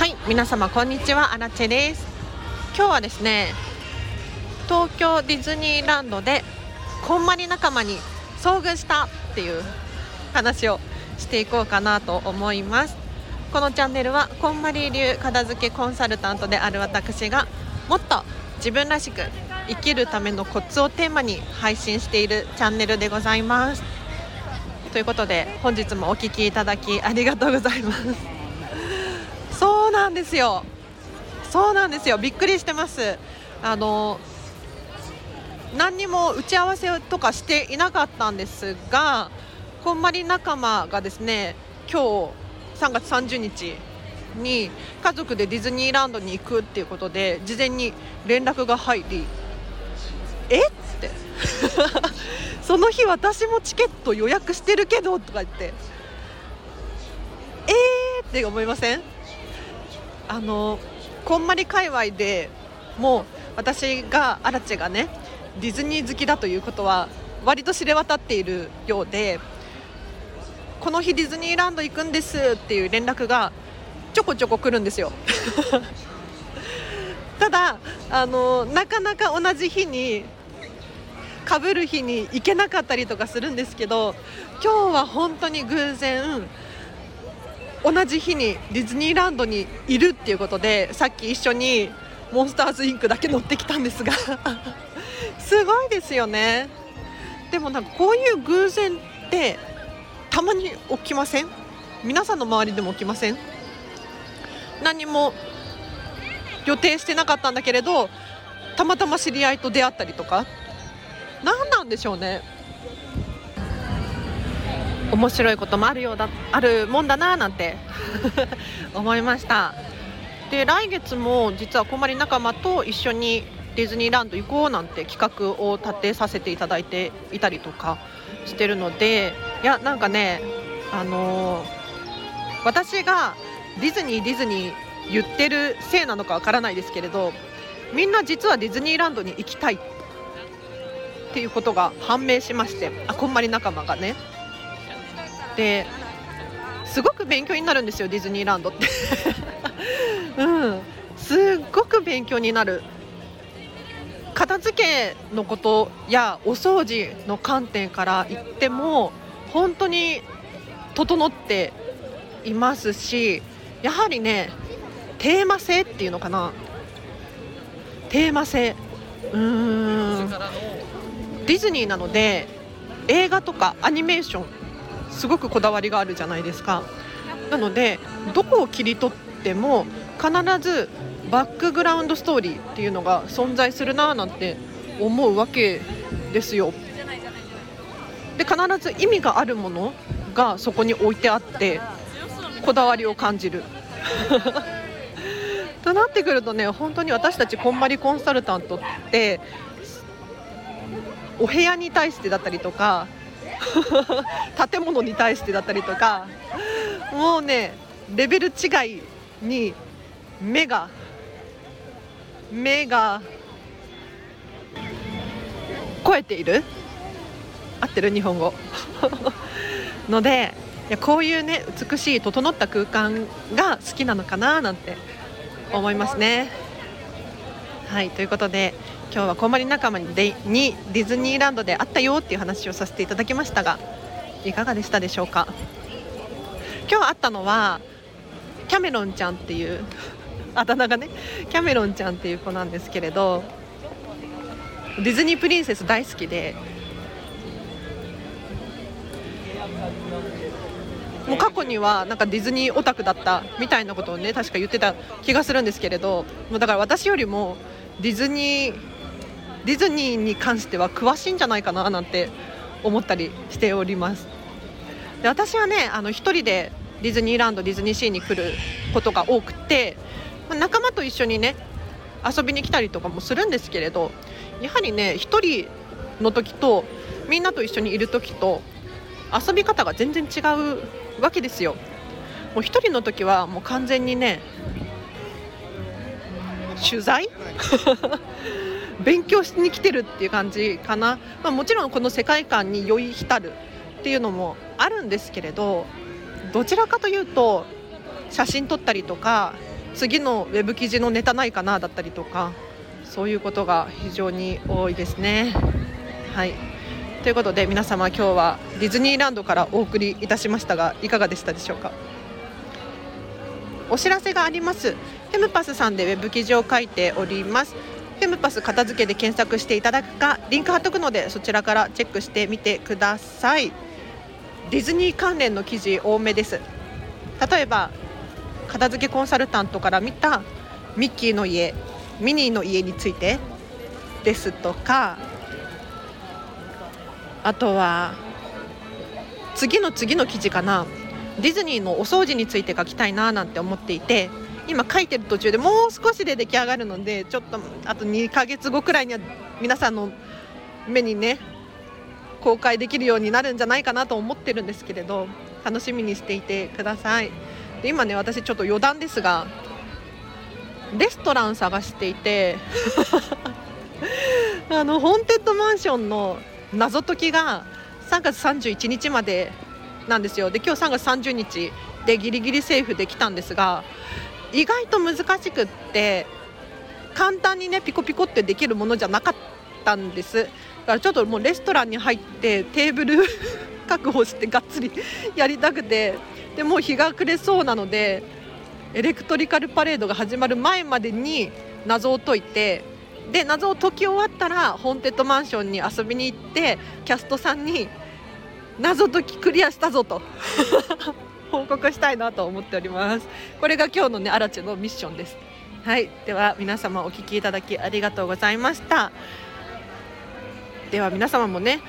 はい皆様こんにちは。アラチェです。今日はですね東京ディズニーランドでこんまり仲間に遭遇したっていう話をしていこうかなと思います。このチャンネルはこんまり流片付けコンサルタントである私がもっと自分らしく生きるためのコツをテーマに配信しているチャンネルでございます。ということで本日もお聴きいただきありがとうございます。なんですよ。そうなんですよ。びっくりしてます。あの何にも打ち合わせとかしていなかったんですがこんまり仲間がですね今日3月30日に家族でディズニーランドに行くっていうことで事前に連絡が入りえって。その日私もチケット予約してるけどとか言ってえーって思いません？あのこんまり界隈でもう私がアラチェがねディズニー好きだということは割と知れ渡っているようでこの日ディズニーランド行くんですっていう連絡がちょこちょこ来るんですよ。ただあのなかなか同じ日にかぶる日に行けなかったりとかするんですけど今日は本当に偶然同じ日にディズニーランドにいるっていうことでさっき一緒にモンスターズインクだけ乗ってきたんですが すごいですよね。でもなんかこういう偶然ってたまに起きません？皆さんの周りでも起きません？何も予定してなかったんだけれどたまたま知り合いと出会ったりとか？何なんでしょうね。面白いこともあるようだあるもんだななんて 思いました。で来月も実はこまり仲間と一緒にディズニーランド行こうなんて企画を立てさせていただいていたりとかしてるのでいやなんかねあのー、私がディズニーディズニー言ってるせいなのかわからないですけれどみんな実はディズニーランドに行きたいっていうことが判明しましてあこんまり仲間がねですごく勉強になるんですよディズニーランドって。うん。すっごく勉強になる。片付けのことやお掃除の観点から言っても本当に整っていますしやはりねテーマ性っていうのかな。テーマ性。うーん。ディズニーなので映画とかアニメーションすごくこだわりがあるじゃないですか。なのでどこを切り取っても必ずバックグラウンドストーリーっていうのが存在するななんて思うわけですよ。で必ず意味があるものがそこに置いてあってこだわりを感じる。となってくるとね本当に私たちこんまりコンサルタントってお部屋に対してだったりとか 建物に対してだったりとかもうねレベル違いに目が目が超えている？合ってる？日本語。のでいやこういうね美しい整った空間が好きなのかななんて思いますね。はいということで今日はこまり仲間にデにディズニーランドで会ったよっていう話をさせていただきましたがいかがでしたでしょうか？今日会ったのはキャメロンちゃんっていうあだ名がねキャメロンちゃんっていう子なんですけれどディズニープリンセス大好きでもう過去にはなんかディズニーオタクだったみたいなことをね確か言ってた気がするんですけれどもうだから私よりもディズニーディズニーに関しては詳しいんじゃないかななんて思ったりしております。で私はねあの1人でディズニーランドディズニーシーに来ることが多くて仲間と一緒にね遊びに来たりとかもするんですけれどやはりね1人の時とみんなと一緒にいる時と遊び方が全然違うわけですよ。もう1人の時はもう完全にね取材？勉強しに来てるっていう感じかな、まあ、もちろんこの世界観に酔い浸るっていうのもあるんですけれどどちらかというと写真撮ったりとか次のウェブ記事のネタないかなだったりとかそういうことが非常に多いですね。はい。ということで皆様今日はディズニーランドからお送りいたしましたがいかがでしたでしょうか？お知らせがあります。フェムパスさんでウェブ記事を書いております。フェムパス片付けで検索していただくかリンク貼っとくのでそちらからチェックしてみてください。ディズニー関連の記事多めです。例えば片付けコンサルタントから見たミッキーの家ミニーの家についてですとかあとは次の次の記事かな。ディズニーのお掃除について書きたいななんて思っていて今書いてる途中でもう少しで出来上がるのでちょっとあと2ヶ月後くらいには皆さんの目にね公開できるようになるんじゃないかなと思ってるんですけれど楽しみにしていてください。で今ね私ちょっと余談ですがレストラン探していて あのホーンテッドマンションの謎解きが3月31日までなんですよ。で今日3月30日でギリギリセーフできたんですが意外と難しくって簡単にねピコピコってできるものじゃなかったんです。だからちょっともうレストランに入ってテーブル 確保してがっつり やりたくてでもう日が暮れそうなのでエレクトリカルパレードが始まる前までに謎を解いてで謎を解き終わったらホーンテッドマンションに遊びに行ってキャストさんに謎解きクリアしたぞと。報告したいなと思っております。これが今日のねアラチェのミッションです。はい。では皆様お聞きいただきありがとうございました。では皆様もね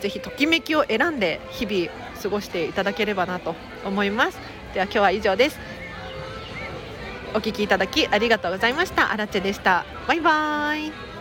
ぜひときめきを選んで日々過ごしていただければなと思います。では今日は以上です。お聞きいただきありがとうございました。アラチェでした。バイバーイ。